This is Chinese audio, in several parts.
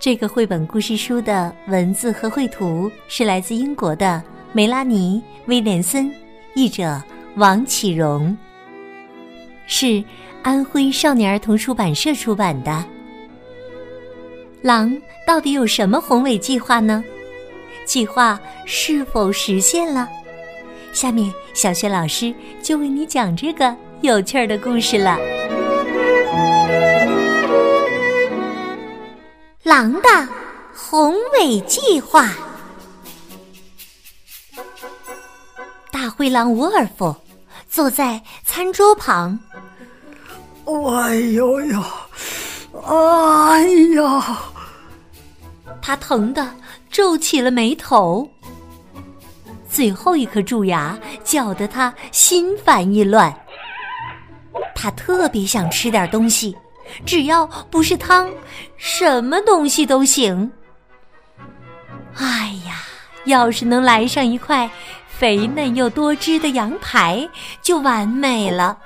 这个绘本故事书的文字和绘图是来自英国的梅拉尼·威廉森。译者王启荣，是安徽少年儿童出版社出版的。狼到底有什么宏伟计划呢？计划是否实现了？下面小学老师就为你讲这个有趣儿的故事了。狼的宏伟计划。大灰狼沃尔夫坐在餐桌旁。哎呦呦，哎呀！他疼得皱起了眉头。最后一颗蛀牙搅得他心烦意乱。他特别想吃点东西，只要不是汤，什么东西都行。哎呀，要是能来上一块……肥嫩又多汁的羊排就完美了。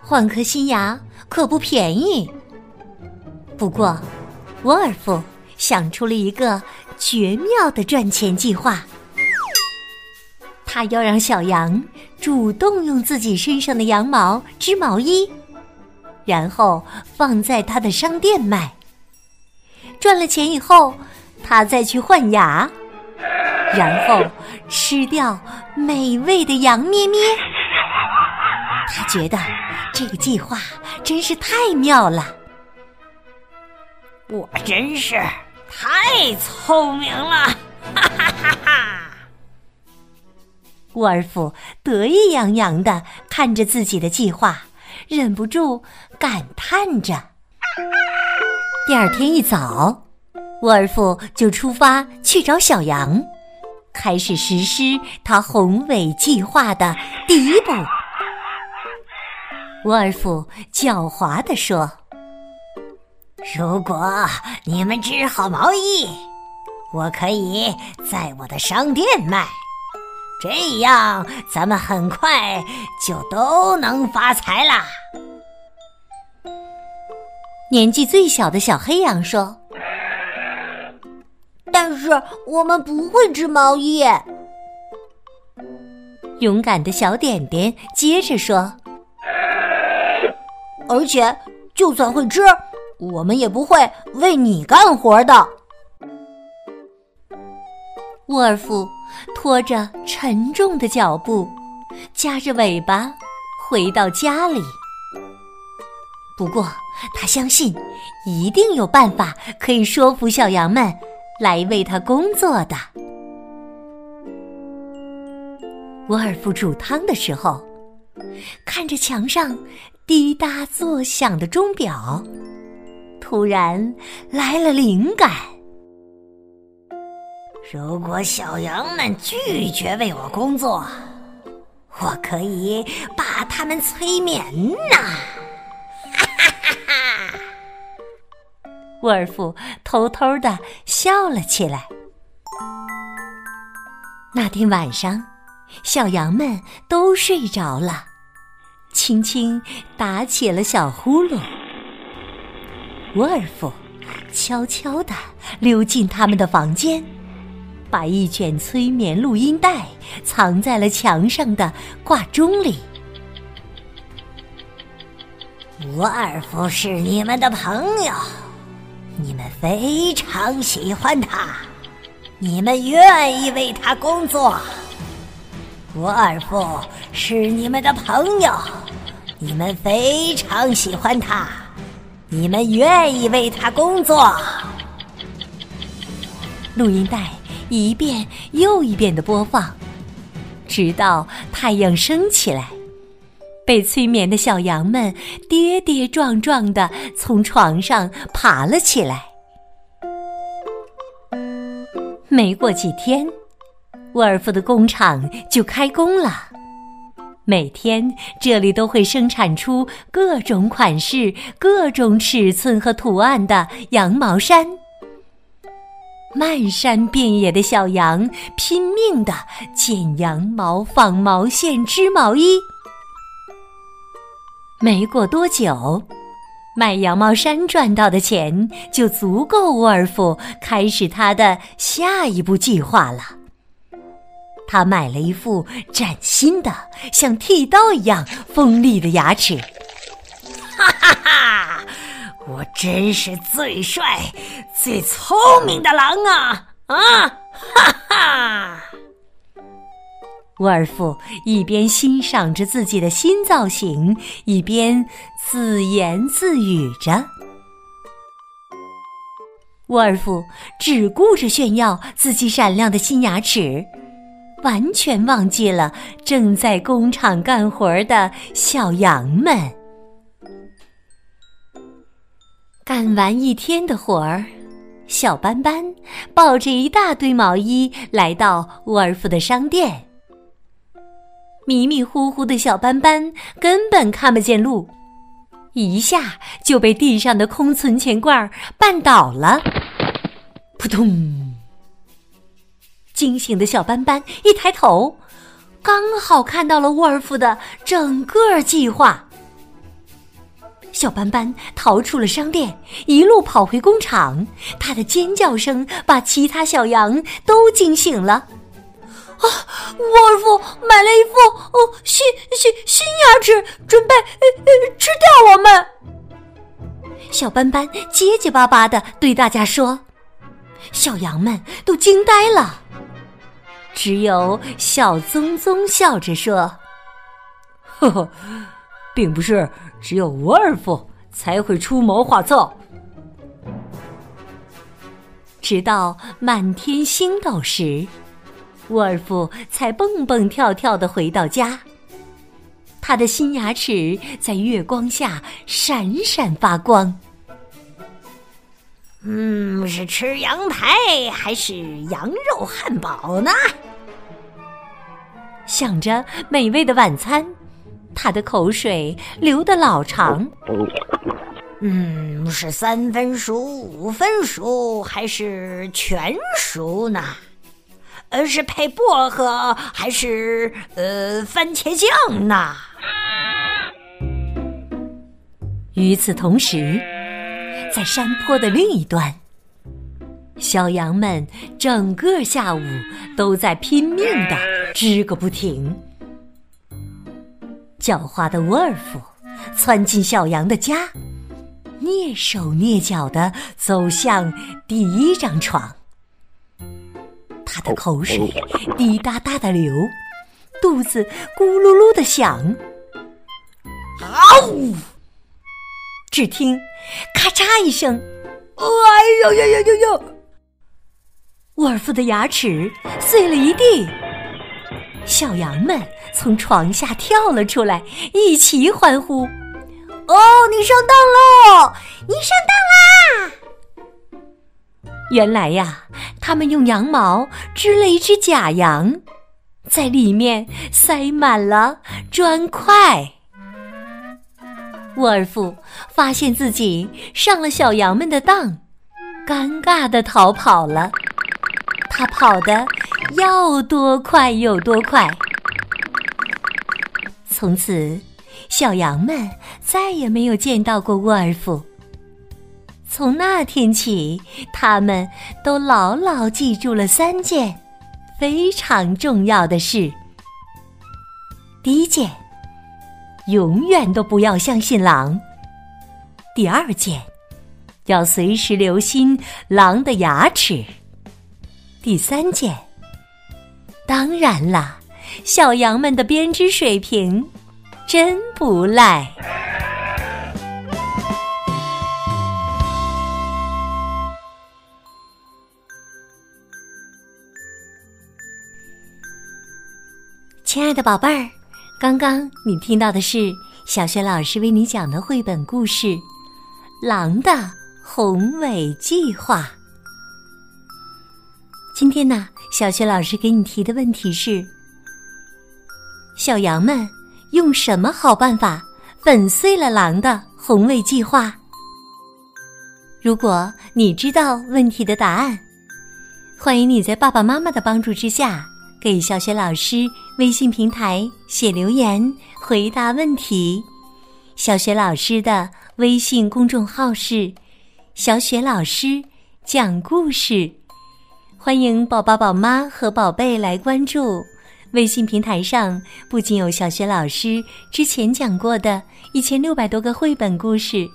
换颗新牙可不便宜。不过，沃尔夫想出了一个绝妙的赚钱计划。他要让小羊主动用自己身上的羊毛织毛衣，然后放在他的商店卖。赚了钱以后，他再去换牙。然后吃掉美味的羊咩咩，他觉得这个计划真是太妙了。我真是太聪明了，哈哈哈哈！沃尔夫得意洋洋的看着自己的计划，忍不住感叹着。第二天一早，沃尔夫就出发去找小羊。开始实施他宏伟计划的第一步。沃尔夫狡猾地说：“如果你们织好毛衣，我可以在我的商店卖，这样咱们很快就都能发财啦。”年纪最小的小黑羊说。但是我们不会织毛衣。勇敢的小点点接着说：“而且，就算会织，我们也不会为你干活的。”沃尔夫拖着沉重的脚步，夹着尾巴回到家里。不过，他相信一定有办法可以说服小羊们。来为他工作的。沃尔夫煮汤的时候，看着墙上滴答作响的钟表，突然来了灵感。如果小羊们拒绝为我工作，我可以把他们催眠呐！哈哈哈哈沃尔夫偷偷的笑了起来。那天晚上，小羊们都睡着了，轻轻打起了小呼噜。沃尔夫悄悄的溜进他们的房间，把一卷催眠录音带藏在了墙上的挂钟里。沃尔夫是你们的朋友。你们非常喜欢他，你们愿意为他工作。沃尔夫是你们的朋友，你们非常喜欢他，你们愿意为他工作。录音带一遍又一遍的播放，直到太阳升起来。被催眠的小羊们跌跌撞撞的从床上爬了起来。没过几天，沃尔夫的工厂就开工了。每天，这里都会生产出各种款式、各种尺寸和图案的羊毛衫。漫山遍野的小羊拼命的剪羊毛、纺毛线、织毛衣。没过多久，卖羊毛衫赚到的钱就足够沃尔夫开始他的下一步计划了。他买了一副崭新的、像剃刀一样锋利的牙齿。哈哈哈！我真是最帅、最聪明的狼啊！啊！哈哈！沃尔夫一边欣赏着自己的新造型，一边自言自语着。沃尔夫只顾着炫耀自己闪亮的新牙齿。完全忘记了正在工厂干活的小羊们。干完一天的活儿，小斑斑抱着一大堆毛衣来到沃尔夫的商店。迷迷糊糊的小斑斑根本看不见路，一下就被地上的空存钱罐绊倒了，扑通！惊醒的小斑斑一抬头，刚好看到了沃尔夫的整个计划。小斑斑逃出了商店，一路跑回工厂。他的尖叫声把其他小羊都惊醒了。啊！沃尔夫买了一副哦新新新牙齿，准备呃呃吃掉我们。小斑斑结结巴巴的对大家说，小羊们都惊呆了。只有小棕棕笑着说：“呵呵，并不是只有沃尔夫才会出谋划策。”直到满天星斗时，沃尔夫才蹦蹦跳跳的回到家。他的新牙齿在月光下闪闪发光。嗯，是吃羊排还是羊肉汉堡呢？想着美味的晚餐，他的口水流得老长。嗯，是三分熟、五分熟还是全熟呢？呃，是配薄荷还是呃番茄酱呢？与此同时。在山坡的另一端，小羊们整个下午都在拼命的织个不停。狡猾的沃尔夫窜进小羊的家，蹑手蹑脚的走向第一张床。他的口水滴答答的流，肚子咕噜噜的响。啊呜！只听“咔嚓”一声，“哎呦呦呦呦呦！”沃尔夫的牙齿碎了一地。小羊们从床下跳了出来，一齐欢呼：“哦，你上当喽！你上当啦！”原来呀，他们用羊毛织了一只假羊，在里面塞满了砖块。沃尔夫发现自己上了小羊们的当，尴尬的逃跑了。他跑得要多快有多快。从此，小羊们再也没有见到过沃尔夫。从那天起，他们都牢牢记住了三件非常重要的事。第一件。永远都不要相信狼。第二件，要随时留心狼的牙齿。第三件，当然啦，小羊们的编织水平真不赖。亲爱的宝贝儿。刚刚你听到的是小雪老师为你讲的绘本故事《狼的宏伟计划》。今天呢，小雪老师给你提的问题是：小羊们用什么好办法粉碎了狼的红卫计划？如果你知道问题的答案，欢迎你在爸爸妈妈的帮助之下，给小雪老师微信平台写留言回答问题。小雪老师的微信公众号是“小雪老师讲故事”，欢迎宝宝、宝妈和宝贝来关注。微信平台上不仅有小雪老师之前讲过的一千六百多个绘本故事。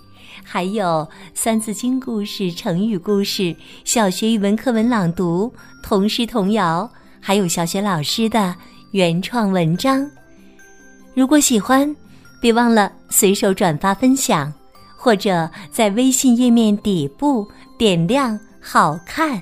还有三字经故事、成语故事、小学语文课文朗读、童诗童谣，还有小学老师的原创文章。如果喜欢，别忘了随手转发分享，或者在微信页面底部点亮“好看”。